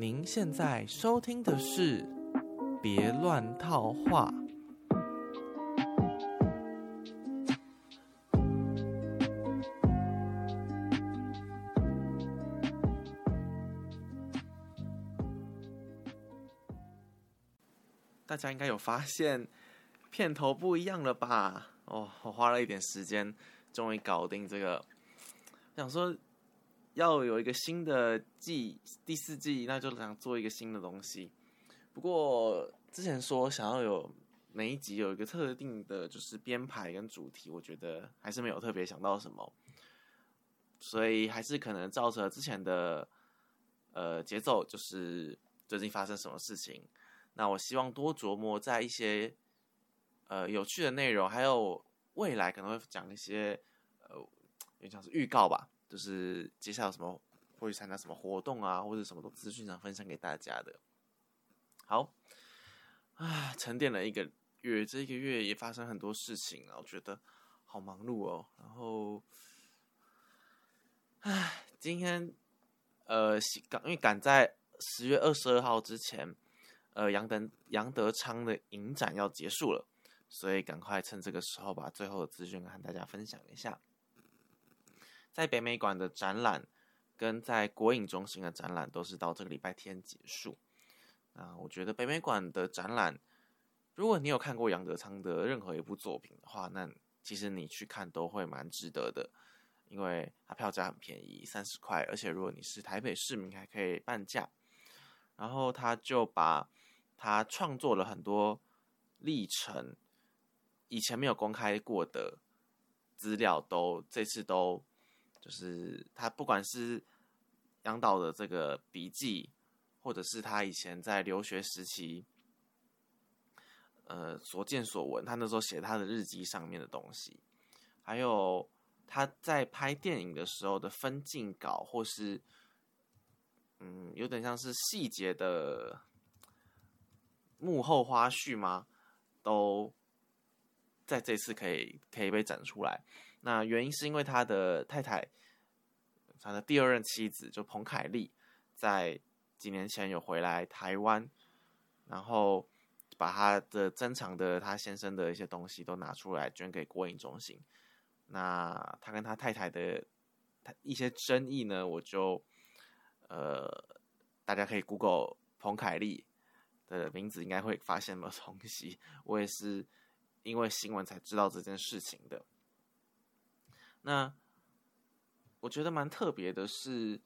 您现在收听的是《别乱套话》。大家应该有发现片头不一样了吧？哦，我花了一点时间，终于搞定这个。想说要有一个新的季，第四季，那就想做一个新的东西。不过之前说想要有每一集有一个特定的，就是编排跟主题，我觉得还是没有特别想到什么，所以还是可能照着之前的呃节奏，就是最近发生什么事情。那我希望多琢磨在一些呃有趣的内容，还有未来可能会讲一些呃，也像是预告吧，就是接下来有什么会参加什么活动啊，或者什么的资讯想分享给大家的。好，啊，沉淀了一个月，这一个月也发生很多事情啊，我觉得好忙碌哦。然后，唉，今天呃赶因为赶在十月二十二号之前。呃，杨德杨德昌的影展要结束了，所以赶快趁这个时候把最后的资讯和大家分享一下。在北美馆的展览跟在国影中心的展览都是到这个礼拜天结束。啊，我觉得北美馆的展览，如果你有看过杨德昌的任何一部作品的话，那其实你去看都会蛮值得的，因为它票价很便宜，三十块，而且如果你是台北市民还可以半价。然后他就把他创作了很多历程，以前没有公开过的资料，都这次都就是他不管是杨导的这个笔记，或者是他以前在留学时期，呃所见所闻，他那时候写他的日记上面的东西，还有他在拍电影的时候的分镜稿，或是嗯有点像是细节的。幕后花絮吗？都在这次可以可以被展出来。那原因是因为他的太太，他的第二任妻子就彭凯丽，在几年前有回来台湾，然后把他的珍藏的他先生的一些东西都拿出来捐给国影中心。那他跟他太太的他一些争议呢，我就呃，大家可以 Google 彭凯丽。的名字应该会发现什么东西？我也是因为新闻才知道这件事情的。那我觉得蛮特别的是，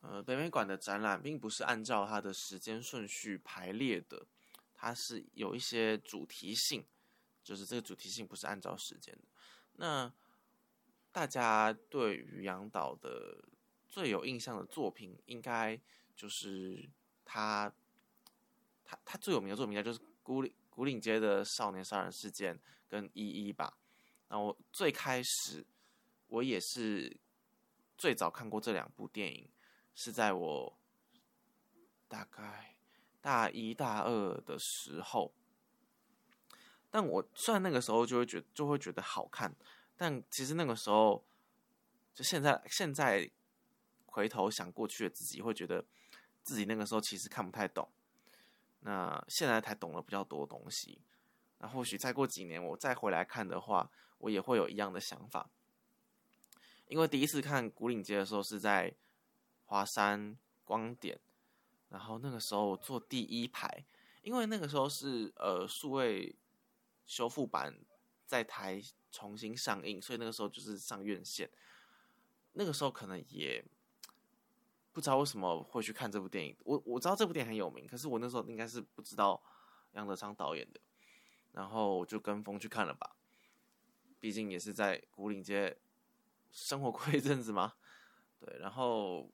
呃，北美馆的展览并不是按照它的时间顺序排列的，它是有一些主题性，就是这个主题性不是按照时间的。那大家对于杨导的最有印象的作品，应该就是他。他他最有名的作品应该就是古岭古岭街的少年杀人事件跟一一吧。那我最开始我也是最早看过这两部电影，是在我大概大一大二的时候。但我虽然那个时候就会觉就会觉得好看，但其实那个时候就现在现在回头想过去的自己，会觉得自己那个时候其实看不太懂。那现在才懂了比较多东西，那或许再过几年我再回来看的话，我也会有一样的想法。因为第一次看古岭街的时候是在华山光点，然后那个时候坐第一排，因为那个时候是呃数位修复版在台重新上映，所以那个时候就是上院线。那个时候可能也。不知道为什么会去看这部电影。我我知道这部电影很有名，可是我那时候应该是不知道杨德昌导演的，然后我就跟风去看了吧。毕竟也是在古岭街生活过一阵子吗，对。然后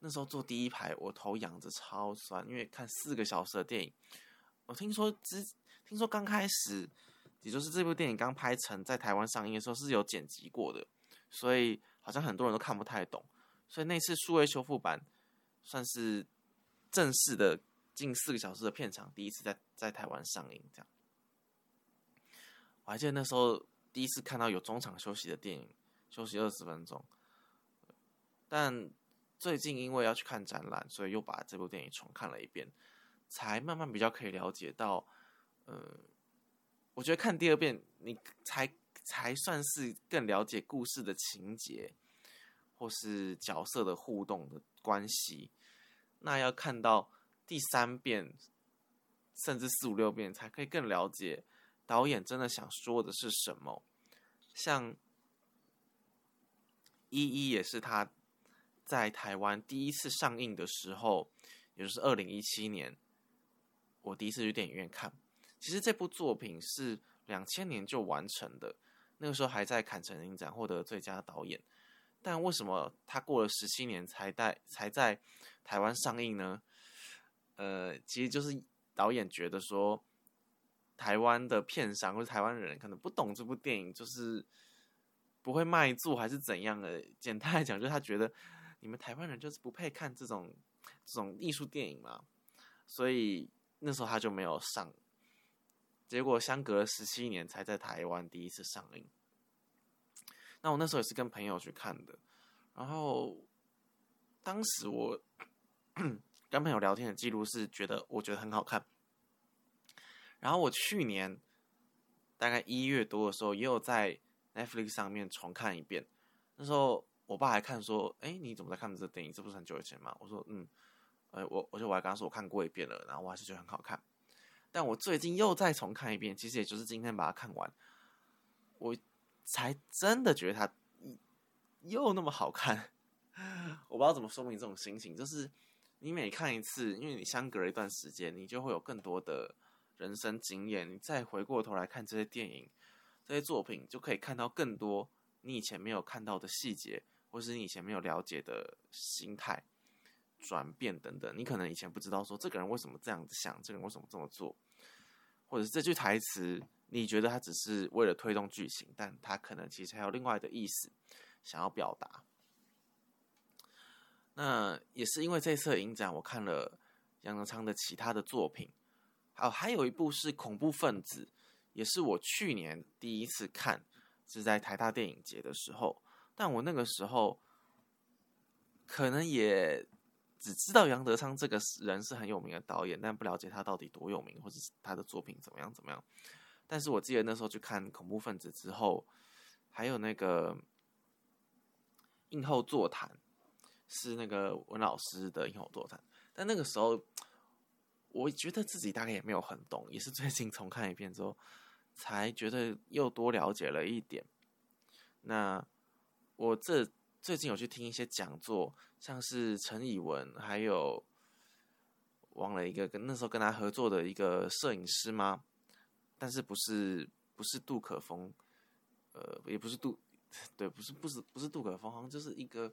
那时候坐第一排，我头仰着超酸，因为看四个小时的电影。我听说之听说刚开始，也就是这部电影刚拍成在台湾上映的时候是有剪辑过的，所以好像很多人都看不太懂。所以那次数位修复版算是正式的近四个小时的片场，第一次在在台湾上映。这样，我还记得那时候第一次看到有中场休息的电影，休息二十分钟。但最近因为要去看展览，所以又把这部电影重看了一遍，才慢慢比较可以了解到，呃，我觉得看第二遍，你才才算是更了解故事的情节，或是角色的互动的关系。那要看到第三遍，甚至四五六遍，才可以更了解导演真的想说的是什么。像一一也是他。在台湾第一次上映的时候，也就是二零一七年，我第一次去电影院看。其实这部作品是两千年就完成的，那个时候还在坎城影展获得最佳导演。但为什么他过了十七年才在才在台湾上映呢？呃，其实就是导演觉得说，台湾的片商或者台湾人可能不懂这部电影，就是不会卖座还是怎样的。简单来讲，就是他觉得。你们台湾人就是不配看这种这种艺术电影嘛，所以那时候他就没有上，结果相隔十七年才在台湾第一次上映。那我那时候也是跟朋友去看的，然后当时我 跟朋友聊天的记录是觉得我觉得很好看，然后我去年大概一月多的时候也有在 Netflix 上面重看一遍，那时候。我爸还看说：“哎，你怎么在看这电影？这不是很久以前吗？”我说：“嗯，呃，我，我就我还跟他说我看过一遍了，然后我还是觉得很好看。但我最近又再重看一遍，其实也就是今天把它看完，我才真的觉得它又那么好看。我不知道怎么说明这种心情，就是你每看一次，因为你相隔了一段时间，你就会有更多的人生经验，你再回过头来看这些电影、这些作品，就可以看到更多你以前没有看到的细节。”或是你以前没有了解的心态转变等等，你可能以前不知道说这个人为什么这样子想，这个人为什么这么做，或者是这句台词，你觉得他只是为了推动剧情，但他可能其实还有另外的意思想要表达。那也是因为这次影展，我看了杨德昌的其他的作品，还有还有一部是恐怖分子，也是我去年第一次看，是在台大电影节的时候。但我那个时候可能也只知道杨德昌这个人是很有名的导演，但不了解他到底多有名，或者是他的作品怎么样怎么样。但是我记得那时候去看《恐怖分子》之后，还有那个映后座谈，是那个文老师的映后座谈。但那个时候，我觉得自己大概也没有很懂，也是最近重看一遍之后，才觉得又多了解了一点。那。我这最近有去听一些讲座，像是陈以文，还有忘了一个跟那时候跟他合作的一个摄影师吗？但是不是不是杜可风，呃，也不是杜，对，不是不是不是杜可风，好像就是一个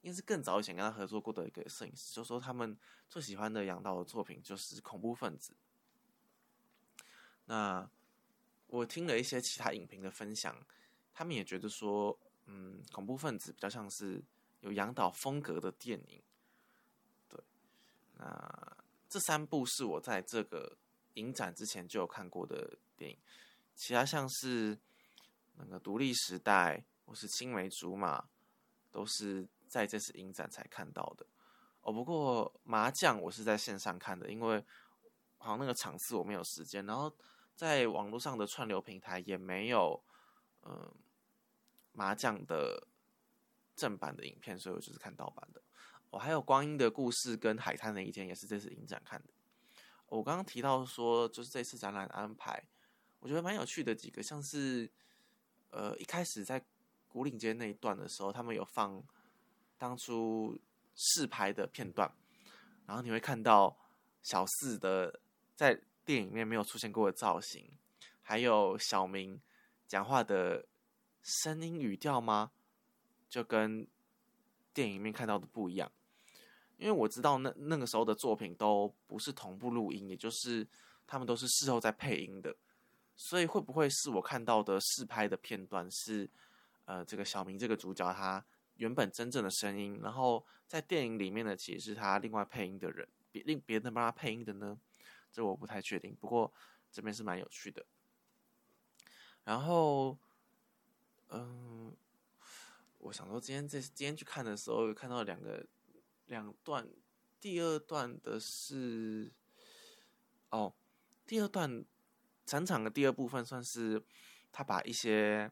应该是更早以前跟他合作过的一个摄影师，就说他们最喜欢的杨导的作品就是恐怖分子。那我听了一些其他影评的分享，他们也觉得说。嗯，恐怖分子比较像是有杨导风格的电影，对。那这三部是我在这个影展之前就有看过的电影，其他像是那个《独立时代》或是《青梅竹马》，都是在这次影展才看到的。哦，不过麻将我是在线上看的，因为好像那个场次我没有时间，然后在网络上的串流平台也没有，嗯。麻将的正版的影片，所以我就是看盗版的。我还有《光阴的故事》跟《海滩的一天》，也是这次影展看的。我刚刚提到说，就是这次展览安排，我觉得蛮有趣的几个，像是呃一开始在古岭街那一段的时候，他们有放当初试拍的片段，然后你会看到小四的在电影里面没有出现过的造型，还有小明讲话的。声音语调吗？就跟电影里面看到的不一样，因为我知道那那个时候的作品都不是同步录音，也就是他们都是事后在配音的，所以会不会是我看到的试拍的片段是呃这个小明这个主角他原本真正的声音，然后在电影里面呢其实是他另外配音的人，别另别人帮他配音的呢？这我不太确定，不过这边是蛮有趣的，然后。嗯，我想说，今天这今天去看的时候，看到两个两段，第二段的是哦，第二段整场的第二部分算是他把一些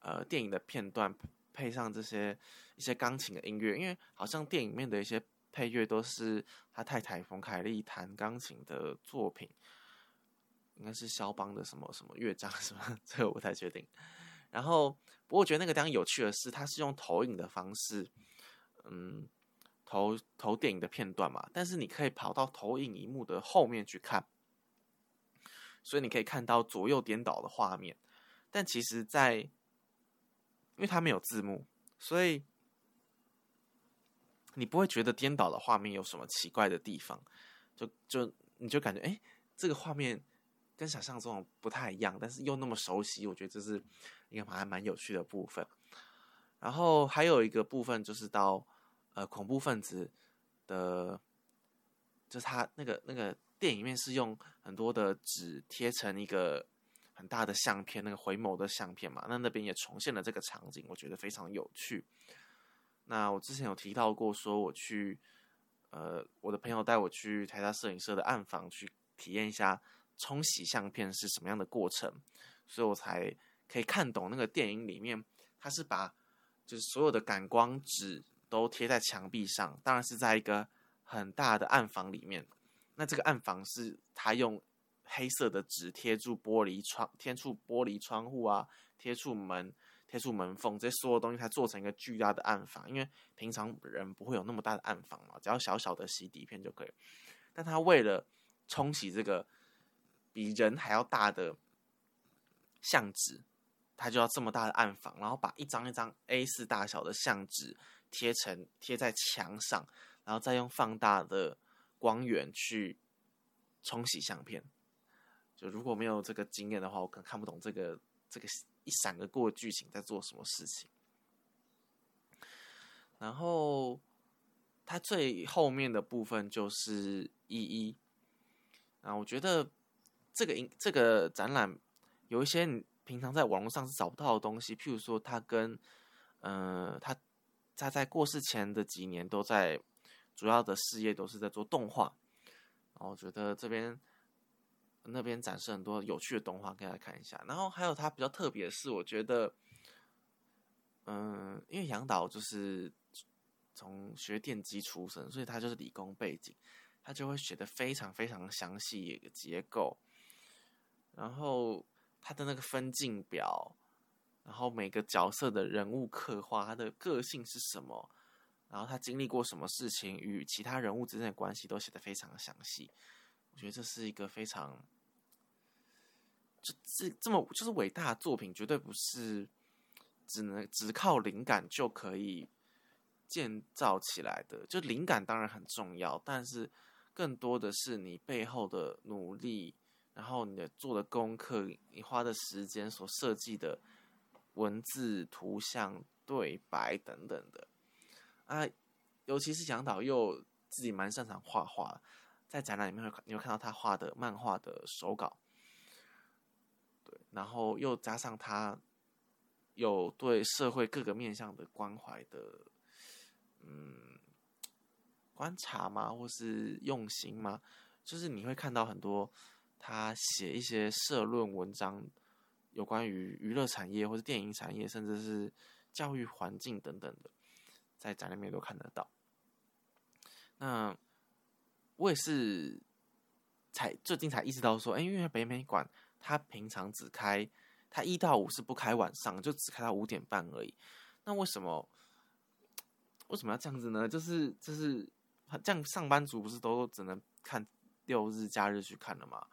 呃电影的片段配上这些一些钢琴的音乐，因为好像电影面的一些配乐都是他太太冯凯丽弹钢琴的作品，应该是肖邦的什么什么乐章什么，这个我不太确定。然后，不过我觉得那个地方有趣的是，它是用投影的方式，嗯，投投电影的片段嘛。但是你可以跑到投影荧幕的后面去看，所以你可以看到左右颠倒的画面。但其实，在因为它没有字幕，所以你不会觉得颠倒的画面有什么奇怪的地方。就就你就感觉，哎，这个画面跟想象中不太一样，但是又那么熟悉。我觉得这是。一个还蛮有趣的部分，然后还有一个部分就是到呃恐怖分子的，就是他那个那个电影面是用很多的纸贴成一个很大的相片，那个回眸的相片嘛，那那边也重现了这个场景，我觉得非常有趣。那我之前有提到过，说我去呃我的朋友带我去台大摄影社的暗房去体验一下冲洗相片是什么样的过程，所以我才。可以看懂那个电影里面，他是把就是所有的感光纸都贴在墙壁上，当然是在一个很大的暗房里面。那这个暗房是他用黑色的纸贴住玻璃窗，贴住玻璃窗户啊，贴住门，贴住门缝，这些所有东西才做成一个巨大的暗房。因为平常人不会有那么大的暗房嘛，只要小小的洗底片就可以。但他为了冲洗这个比人还要大的相纸。他就要这么大的暗房，然后把一张一张 A 四大小的相纸贴成贴在墙上，然后再用放大的光源去冲洗相片。就如果没有这个经验的话，我可能看不懂这个这个一闪而过剧情在做什么事情。然后它最后面的部分就是一一啊，我觉得这个影这个展览有一些你。平常在网络上是找不到的东西，譬如说他跟，呃，他他在过世前的几年都在主要的事业都是在做动画，然后我觉得这边那边展示很多有趣的动画，给大家看一下。然后还有他比较特别的是，我觉得，嗯，因为杨导就是从学电机出身，所以他就是理工背景，他就会写的非常非常详细一个结构，然后。他的那个分镜表，然后每个角色的人物刻画，他的个性是什么，然后他经历过什么事情，与其他人物之间的关系都写得非常详细。我觉得这是一个非常，这这这么就是伟大的作品，绝对不是只能只靠灵感就可以建造起来的。就灵感当然很重要，但是更多的是你背后的努力。然后你的做的功课，你花的时间所设计的文字、图像、对白等等的啊，尤其是杨导又自己蛮擅长画画，在展览里面会你会看到他画的漫画的手稿，然后又加上他有对社会各个面向的关怀的，嗯，观察吗？或是用心吗？就是你会看到很多。他写一些社论文章，有关于娱乐产业或者电影产业，甚至是教育环境等等的，在展里面都看得到。那我也是才最近才意识到说，哎，因为北美馆他平常只开，他一到五是不开晚上，就只开到五点半而已。那为什么为什么要这样子呢？就是就是这样，上班族不是都只能看六日假日去看了吗？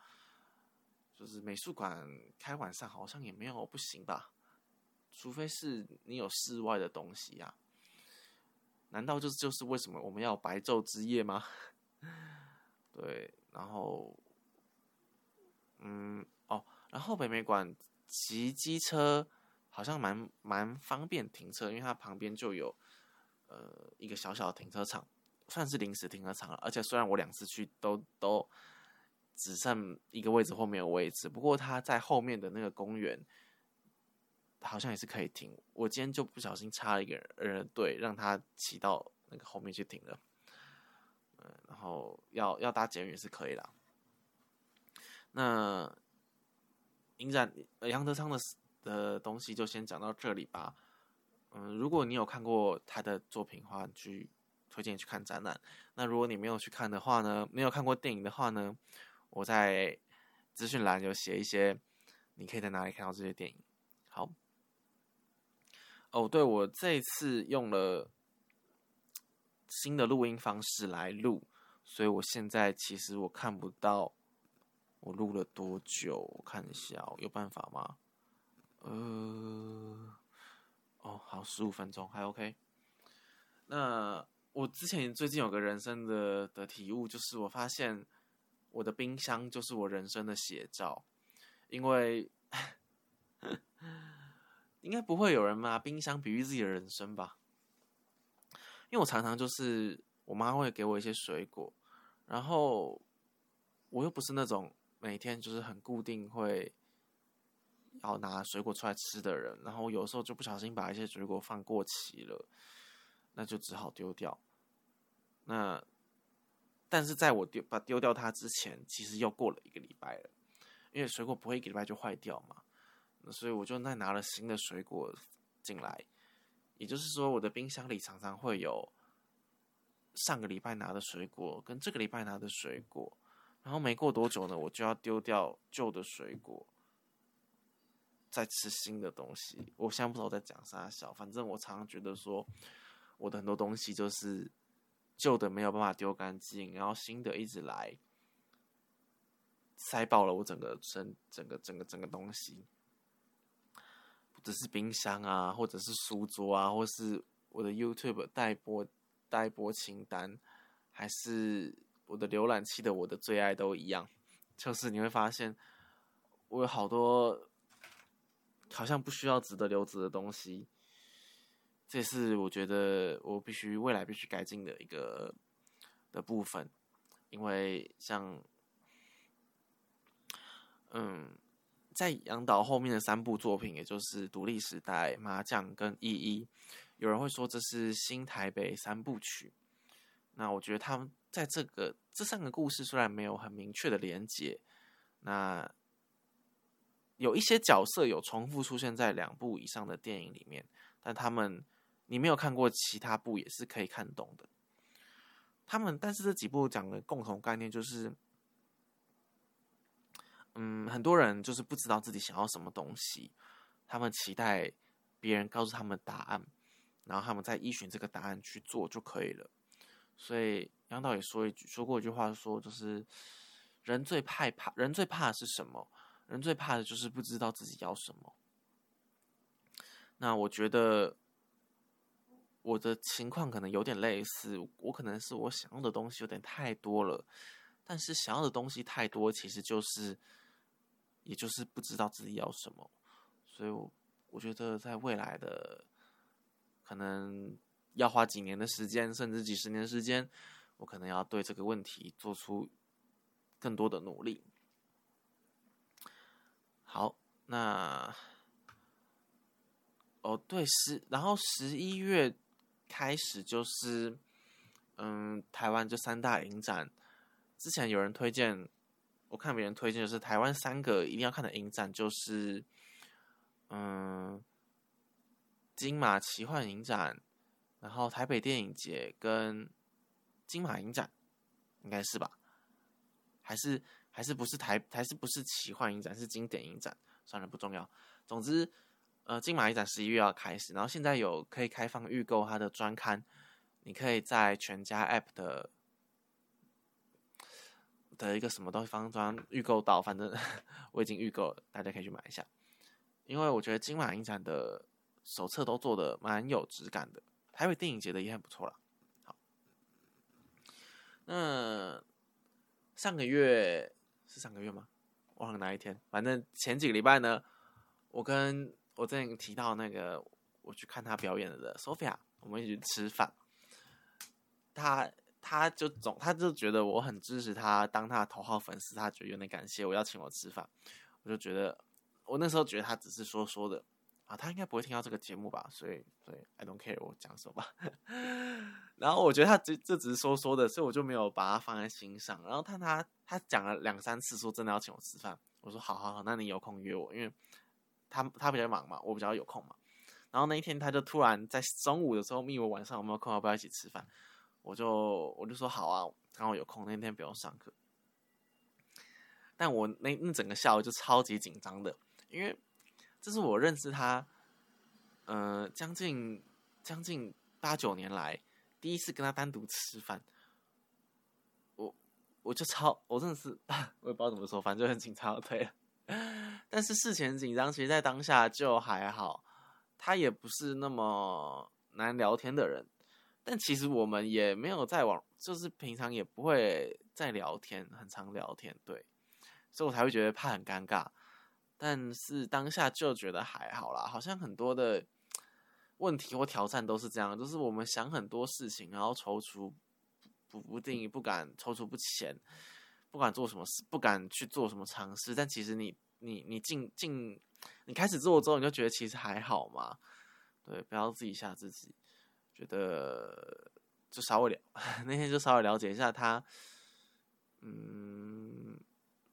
就是美术馆开晚上好像也没有不行吧，除非是你有室外的东西呀。难道就就是为什么我们要白昼之夜吗？对，然后，嗯，然后北美馆骑机车好像蛮蛮方便停车，因为它旁边就有呃一个小小的停车场，算是临时停车场了。而且虽然我两次去都都。只剩一个位置或没有位置，不过他在后面的那个公园好像也是可以停。我今天就不小心插了一个人队，让他骑到那个后面去停了。然后要要搭捷运是可以啦。那影展杨德昌的的东西就先讲到这里吧。嗯，如果你有看过他的作品的话，去推荐去看展览。那如果你没有去看的话呢，没有看过电影的话呢，我在资讯栏有写一些，你可以在哪里看到这些电影。好，哦，对我这次用了新的录音方式来录，所以我现在其实我看不到我录了多久，我看一下，有办法吗？呃。哦，好，十五分钟还 OK。那我之前最近有个人生的的体悟，就是我发现我的冰箱就是我人生的写照，因为 应该不会有人拿冰箱比喻自己的人生吧？因为我常常就是我妈会给我一些水果，然后我又不是那种每天就是很固定会。要拿水果出来吃的人，然后有时候就不小心把一些水果放过期了，那就只好丢掉。那但是在我丢把丢掉它之前，其实又过了一个礼拜了，因为水果不会一个礼拜就坏掉嘛。所以我就再拿了新的水果进来，也就是说，我的冰箱里常常会有上个礼拜拿的水果跟这个礼拜拿的水果，然后没过多久呢，我就要丢掉旧的水果。在吃新的东西，我现在不知道在讲啥小，反正我常常觉得说，我的很多东西就是旧的没有办法丢干净，然后新的一直来，塞爆了我整个整整个整个整个东西，不只是冰箱啊，或者是书桌啊，或是我的 YouTube 待播待播清单，还是我的浏览器的我的最爱都一样，就是你会发现我有好多。好像不需要值得留着的东西，这是我觉得我必须未来必须改进的一个的部分，因为像，嗯，在杨导后面的三部作品，也就是《独立时代》、《麻将》跟《一一》，有人会说这是新台北三部曲。那我觉得他们在这个这三个故事虽然没有很明确的连接，那。有一些角色有重复出现在两部以上的电影里面，但他们你没有看过其他部也是可以看懂的。他们但是这几部讲的共同概念就是，嗯，很多人就是不知道自己想要什么东西，他们期待别人告诉他们答案，然后他们再依循这个答案去做就可以了。所以杨导也说一句说过一句话，说就是人最害怕，人最怕的是什么？人最怕的就是不知道自己要什么。那我觉得我的情况可能有点类似，我可能是我想要的东西有点太多了，但是想要的东西太多，其实就是，也就是不知道自己要什么。所以，我我觉得在未来的可能要花几年的时间，甚至几十年时间，我可能要对这个问题做出更多的努力。好，那哦对，十然后十一月开始就是，嗯，台湾就三大影展。之前有人推荐，我看别人推荐就是台湾三个一定要看的影展，就是嗯，金马奇幻影展，然后台北电影节跟金马影展，应该是吧？还是？还是不是台，还是不是奇幻影展，是经典影展，算了，不重要。总之，呃，金马影展十一月要开始，然后现在有可以开放预购它的专刊，你可以在全家 App 的的一个什么东西方专预购到，反正 我已经预购了，大家可以去买一下。因为我觉得金马影展的手册都做的蛮有质感的，台北电影节的也很不错啦。好，那上个月。是上个月吗？忘了哪一天。反正前几个礼拜呢，我跟我之前提到那个我去看他表演的 Sophia，我们一起吃饭。他他就总他就觉得我很支持他，当他的头号粉丝，他觉得有点感谢我邀请我吃饭。我就觉得我那时候觉得他只是说说的，啊，他应该不会听到这个节目吧？所以，所以 I don't care 我讲什么。然后我觉得他这这只是说说的，所以我就没有把他放在心上。然后他他他讲了两三次，说真的要请我吃饭。我说好好好，那你有空约我，因为他他比较忙嘛，我比较有空嘛。然后那一天他就突然在中午的时候密我晚上有没有空，要不要一起吃饭？我就我就说好啊，刚好有空，那天不用上课。但我那那整个下午就超级紧张的，因为这是我认识他，呃，将近将近八九年来第一次跟他单独吃饭。我我就超我真的是 我也不知道怎么说，反正就很紧张，对。但是事前紧张，其实在当下就还好。他也不是那么难聊天的人。但其实我们也没有在网，就是平常也不会在聊天，很常聊天，对，所以我才会觉得怕很尴尬。但是当下就觉得还好啦，好像很多的问题或挑战都是这样，就是我们想很多事情，然后踌躇不定，不敢踌躇不前，不敢做什么事，不敢去做什么尝试。但其实你你你进进，你开始做之后，你就觉得其实还好嘛，对，不要自己吓自己。觉得就稍微了，那天就稍微了解一下他，嗯，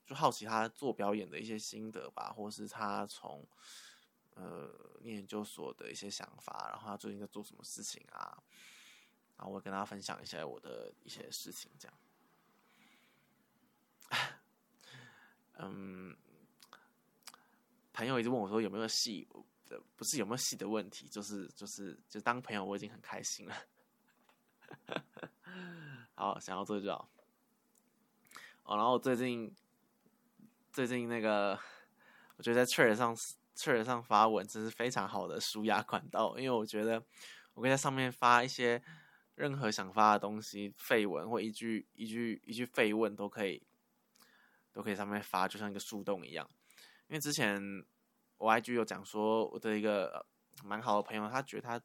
就好奇他做表演的一些心得吧，或是他从呃念研究所的一些想法，然后他最近在做什么事情啊，然后我跟大家分享一下我的一些事情，这样。嗯，朋友一直问我说有没有戏。不是有没有戏的问题，就是就是就当朋友我已经很开心了。好，想要做就好。哦，然后最近最近那个，我觉得在 Twitter 上 Twitter 上发文真是非常好的舒压管道，因为我觉得我可以在上面发一些任何想发的东西，废文或一句一句一句废问都可以，都可以上面发，就像一个树洞一样。因为之前。我 IG 有讲说，我的一个蛮好的朋友，他觉得他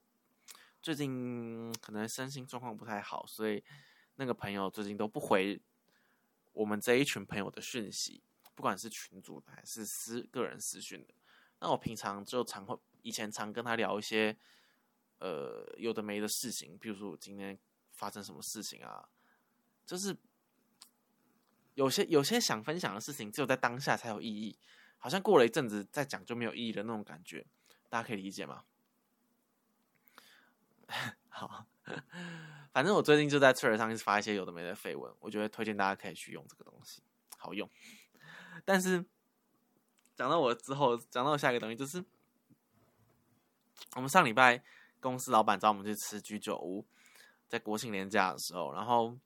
最近可能身心状况不太好，所以那个朋友最近都不回我们这一群朋友的讯息，不管是群主的还是私个人私讯的。那我平常就常会以前常跟他聊一些呃有的没的事情，比如说我今天发生什么事情啊，就是有些有些想分享的事情，只有在当下才有意义。好像过了一阵子再讲就没有意义的那种感觉，大家可以理解吗？好，反正我最近就在 Twitter 上发一些有的没的绯闻，我觉得推荐大家可以去用这个东西，好用。但是讲到我之后，讲到下一个东西，就是我们上礼拜公司老板找我们去吃居酒屋，在国庆年假的时候，然后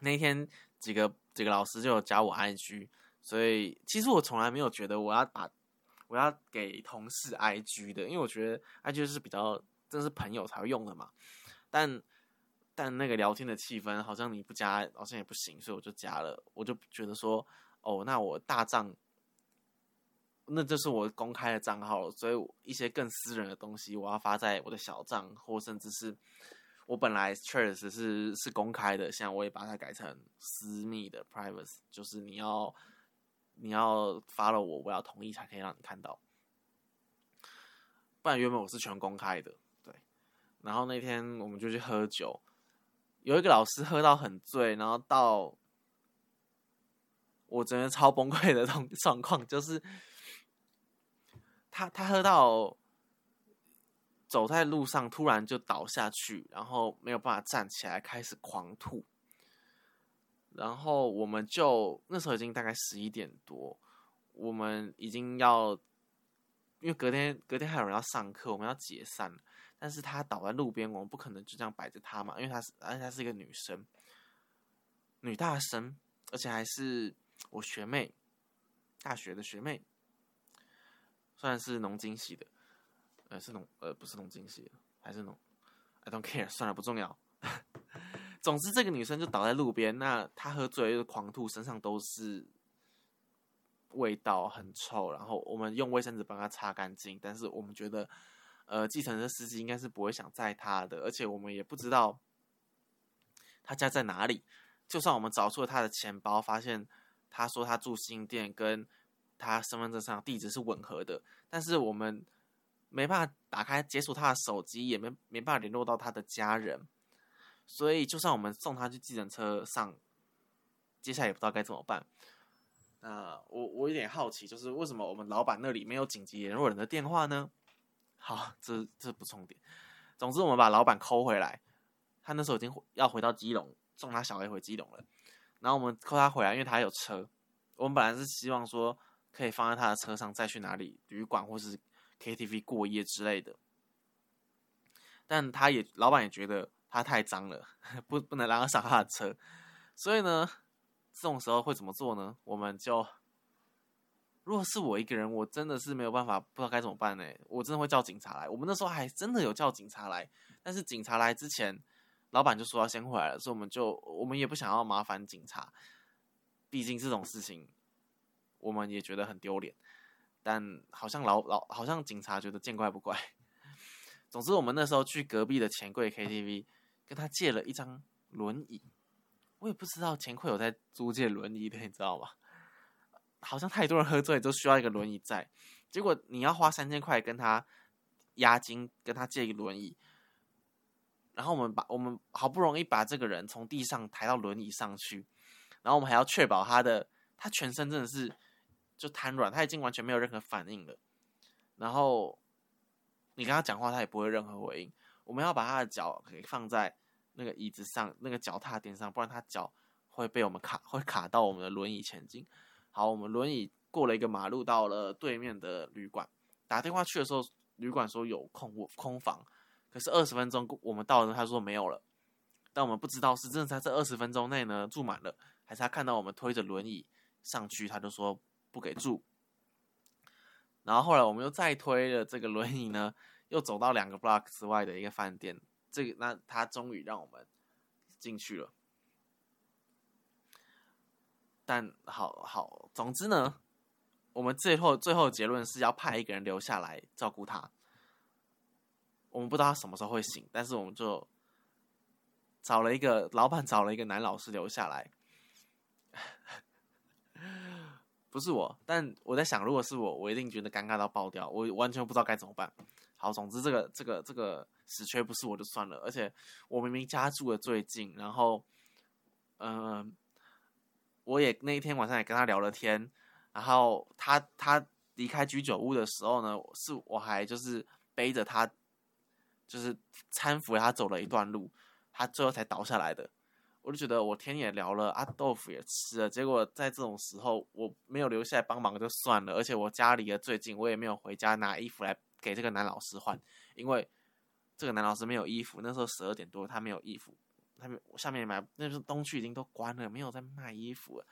那天几个几个老师就有加我 IG。所以其实我从来没有觉得我要把我要给同事 I G 的，因为我觉得 I G 是比较真是朋友才会用的嘛。但但那个聊天的气氛好像你不加好像也不行，所以我就加了。我就觉得说，哦，那我大账，那就是我公开的账号，所以一些更私人的东西我要发在我的小账，或甚至是我本来确实是是公开的，现在我也把它改成私密的 private，就是你要。你要发了我，我要同意才可以让你看到，不然原本我是全公开的，对。然后那天我们就去喝酒，有一个老师喝到很醉，然后到我真的超崩溃的状状况，就是他他喝到走在路上突然就倒下去，然后没有办法站起来，开始狂吐。然后我们就那时候已经大概十一点多，我们已经要，因为隔天隔天还有人要上课，我们要解散。但是他倒在路边，我们不可能就这样摆着他嘛，因为他是而且她是一个女生，女大生，而且还是我学妹，大学的学妹，算是农经系的，呃是农呃不是农经系的，还是农，I don't care，算了不重要。总之，这个女生就倒在路边。那她喝醉又狂吐，身上都是味道，很臭。然后我们用卫生纸帮她擦干净。但是我们觉得，呃，计程车司机应该是不会想载她的，而且我们也不知道她家在哪里。就算我们找出了她的钱包，发现他说他住新店，跟他身份证上地址是吻合的，但是我们没办法打开解锁他的手机，也没没办法联络到他的家人，所以就算我们送他去计程车上，接下来也不知道该怎么办。那我我有点好奇，就是为什么我们老板那里没有紧急联络人的电话呢？好，这这不重点。总之，我们把老板抠回来，他那时候已经要回到基隆，送他小孩回基隆了。然后我们扣他回来，因为他有车。我们本来是希望说可以放在他的车上，再去哪里旅馆或是 KTV 过夜之类的。但他也老板也觉得他太脏了，不不能让他上他的车。所以呢，这种时候会怎么做呢？我们就如果是我一个人，我真的是没有办法，不知道该怎么办呢。我真的会叫警察来。我们那时候还真的有叫警察来，但是警察来之前。老板就说要先回来了，所以我们就我们也不想要麻烦警察，毕竟这种事情我们也觉得很丢脸。但好像老老好像警察觉得见怪不怪。总之，我们那时候去隔壁的钱柜 KTV，跟他借了一张轮椅。我也不知道钱柜有在租借轮椅的，你知道吗？好像太多人喝醉都需要一个轮椅在，结果你要花三千块跟他押金，跟他借一个轮椅。然后我们把我们好不容易把这个人从地上抬到轮椅上去，然后我们还要确保他的他全身真的是就瘫软，他已经完全没有任何反应了。然后你跟他讲话，他也不会任何回应。我们要把他的脚给放在那个椅子上，那个脚踏垫上，不然他脚会被我们卡，会卡到我们的轮椅前进。好，我们轮椅过了一个马路，到了对面的旅馆，打电话去的时候，旅馆说有空空房。可是二十分钟我们到了，他说没有了，但我们不知道是真的在这二十分钟内呢住满了，还是他看到我们推着轮椅上去，他就说不给住。然后后来我们又再推了这个轮椅呢，又走到两个 block 之外的一个饭店，这个那他终于让我们进去了。但好好，总之呢，我们最后最后结论是要派一个人留下来照顾他。我们不知道他什么时候会醒，但是我们就找了一个老板，找了一个男老师留下来。不是我，但我在想，如果是我，我一定觉得尴尬到爆掉，我完全不知道该怎么办。好，总之这个这个这个死缺不是我就算了，而且我明明家住的最近，然后，嗯，我也那一天晚上也跟他聊了天，然后他他离开居酒屋的时候呢，是我还就是背着他。就是搀扶他走了一段路，他最后才倒下来的。我就觉得我天也聊了，阿豆腐也吃了，结果在这种时候我没有留下来帮忙就算了，而且我家离得最近，我也没有回家拿衣服来给这个男老师换，因为这个男老师没有衣服。那时候十二点多，他没有衣服，他们下面买那时候东区已经都关了，没有在卖衣服。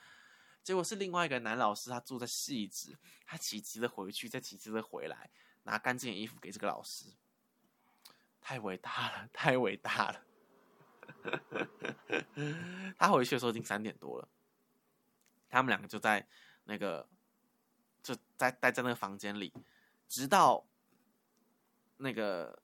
结果是另外一个男老师，他住在细致，他急急的回去，再急急的回来拿干净的衣服给这个老师。太伟大了，太伟大了！他回去的时候已经三点多了，他们两个就在那个就在待在那个房间里，直到那个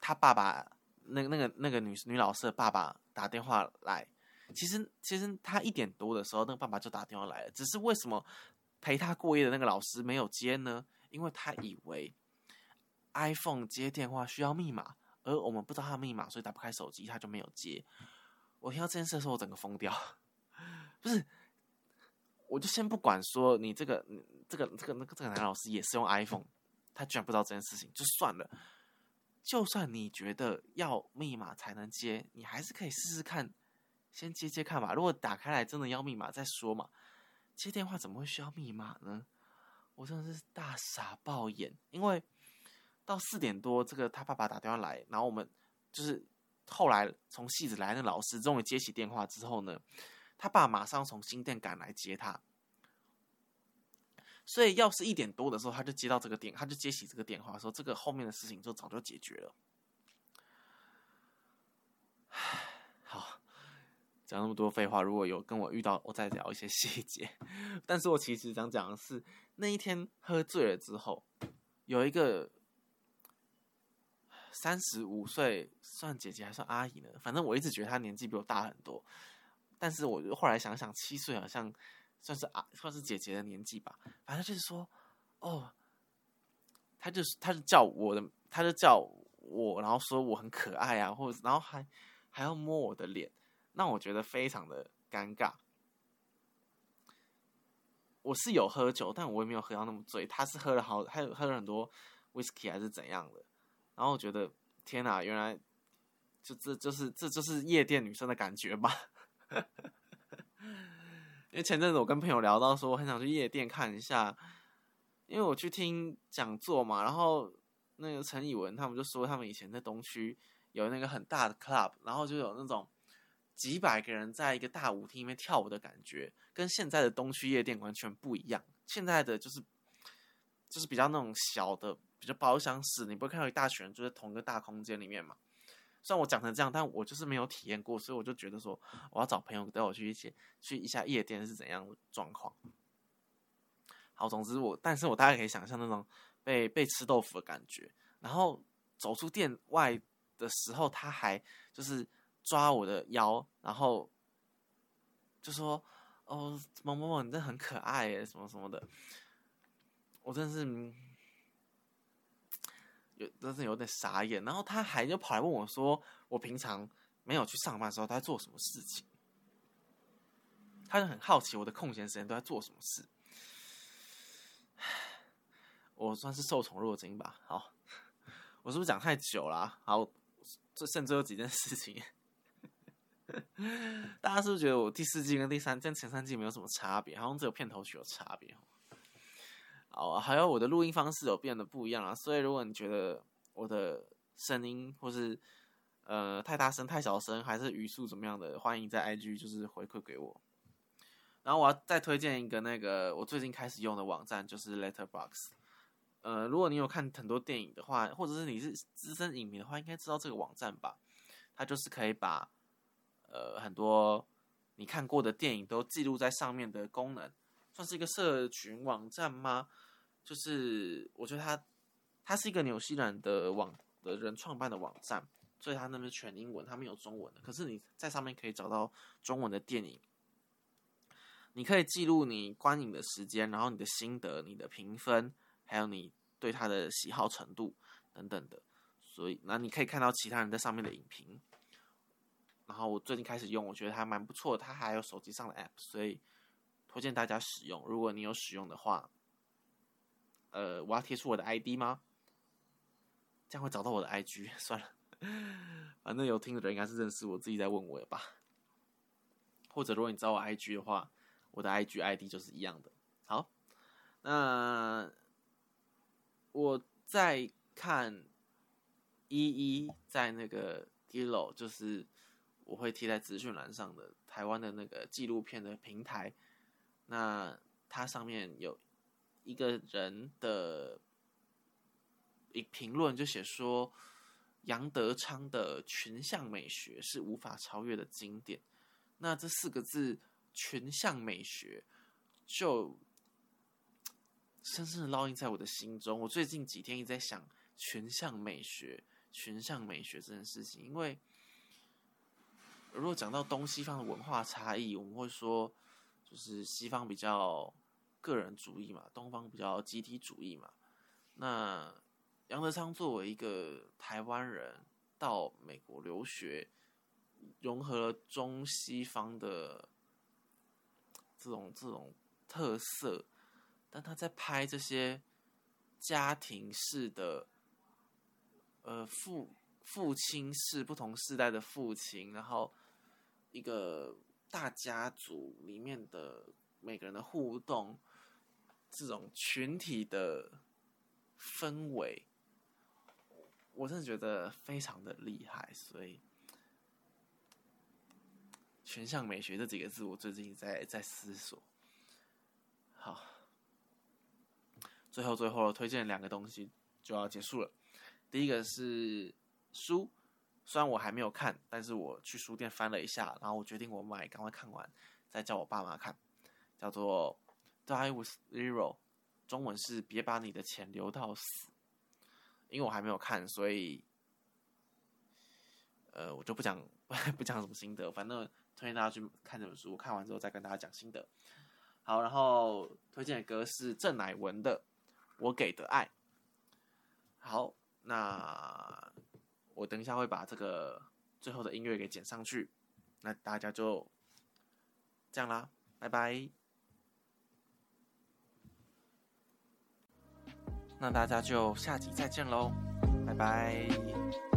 他爸爸，那那个那个女女老师的爸爸打电话来。其实其实他一点多的时候，那个爸爸就打电话来了，只是为什么陪他过夜的那个老师没有接呢？因为他以为。iPhone 接电话需要密码，而我们不知道他的密码，所以打不开手机，他就没有接。我听到这件事的时候，我整个疯掉。不是，我就先不管说你这个、这个、这个、那个这个男老师也是用 iPhone，他居然不知道这件事情，就算了。就算你觉得要密码才能接，你还是可以试试看，先接接看吧。如果打开来真的要密码再说嘛。接电话怎么会需要密码呢？我真的是大傻爆眼，因为。到四点多，这个他爸爸打电话来，然后我们就是后来从戏子来的老师终于接起电话之后呢，他爸马上从新店赶来接他，所以要是一点多的时候他就接到这个电，他就接起这个电话说这个后面的事情就早就解决了。好，讲那么多废话，如果有跟我遇到，我再聊一些细节。但是我其实想讲的是那一天喝醉了之后，有一个。三十五岁算姐姐还是阿姨呢？反正我一直觉得她年纪比我大很多，但是我后来想想，七岁好像算是啊，算是姐姐的年纪吧。反正就是说，哦，他就是他就叫我的，他就叫我，然后说我很可爱啊，或者然后还还要摸我的脸，让我觉得非常的尴尬。我是有喝酒，但我也没有喝到那么醉。他是喝了好，还有喝了很多 whisky 还是怎样的。然后我觉得天哪，原来就这就是这就是夜店女生的感觉吧。因为前阵子我跟朋友聊到说，我很想去夜店看一下，因为我去听讲座嘛。然后那个陈以文他们就说，他们以前在东区有那个很大的 club，然后就有那种几百个人在一个大舞厅里面跳舞的感觉，跟现在的东区夜店完全不一样。现在的就是就是比较那种小的，比较包厢式，你不会看到一大群人就在同一个大空间里面嘛。虽然我讲成这样，但我就是没有体验过，所以我就觉得说，我要找朋友带我去一些去一下夜店是怎样的状况。好，总之我，但是我大概可以想象那种被被吃豆腐的感觉。然后走出店外的时候，他还就是抓我的腰，然后就说：“哦，某某某，你真的很可爱耶，什么什么的。”我真是。有真是有点傻眼，然后他还就跑来问我说：“我平常没有去上班的时候，他在做什么事情？”他就很好奇我的空闲时间都在做什么事。我算是受宠若惊吧。好，我是不是讲太久了？好，这甚至有几件事情，大家是不是觉得我第四季跟第三跟前三季没有什么差别？好像只有片头曲有差别。哦，还有我的录音方式有变得不一样了，所以如果你觉得我的声音或是呃太大声、太小声，还是语速怎么样的，欢迎在 IG 就是回馈给我。然后我要再推荐一个那个我最近开始用的网站，就是 Letterbox。呃，如果你有看很多电影的话，或者是你是资深影迷的话，应该知道这个网站吧？它就是可以把呃很多你看过的电影都记录在上面的功能。算是一个社群网站吗？就是我觉得它，它是一个纽西兰的网的人创办的网站，所以它那边全英文，它没有中文的。可是你在上面可以找到中文的电影，你可以记录你观影的时间，然后你的心得、你的评分，还有你对它的喜好程度等等的。所以那你可以看到其他人在上面的影评。然后我最近开始用，我觉得还蛮不错。它还有手机上的 App，所以。推荐大家使用，如果你有使用的话，呃，我要贴出我的 ID 吗？这样会找到我的 IG，算了，反正有听的人应该是认识我自己在问我吧。或者如果你找我 IG 的话，我的 IG ID 就是一样的。好，那我在看一一在那个 d l o 就是我会贴在资讯栏上的台湾的那个纪录片的平台。那它上面有一个人的一评论，就写说杨德昌的群像美学是无法超越的经典。那这四个字“群像美学”就深深的烙印在我的心中。我最近几天一直在想群像美学、群像美学这件事情，因为如果讲到东西方的文化差异，我们会说。就是西方比较个人主义嘛，东方比较集体主义嘛。那杨德昌作为一个台湾人到美国留学，融合了中西方的这种这种特色，但他在拍这些家庭式的，呃父父亲是不同世代的父亲，然后一个。大家族里面的每个人的互动，这种群体的氛围，我真的觉得非常的厉害。所以，群像美学这几个字，我最近在在思索。好，最后最后推荐两个东西就要结束了。第一个是书。虽然我还没有看，但是我去书店翻了一下，然后我决定我买，赶快看完，再叫我爸妈看。叫做《Die with Zero，中文是别把你的钱留到死。因为我还没有看，所以，呃，我就不讲 不讲什么心得，反正推荐大家去看这本书，看完之后再跟大家讲心得。好，然后推荐的歌是郑乃文的《我给的爱》。好，那我等一下会把这个最后的音乐给剪上去，那大家就这样啦，拜拜。那大家就下集再见喽拜拜。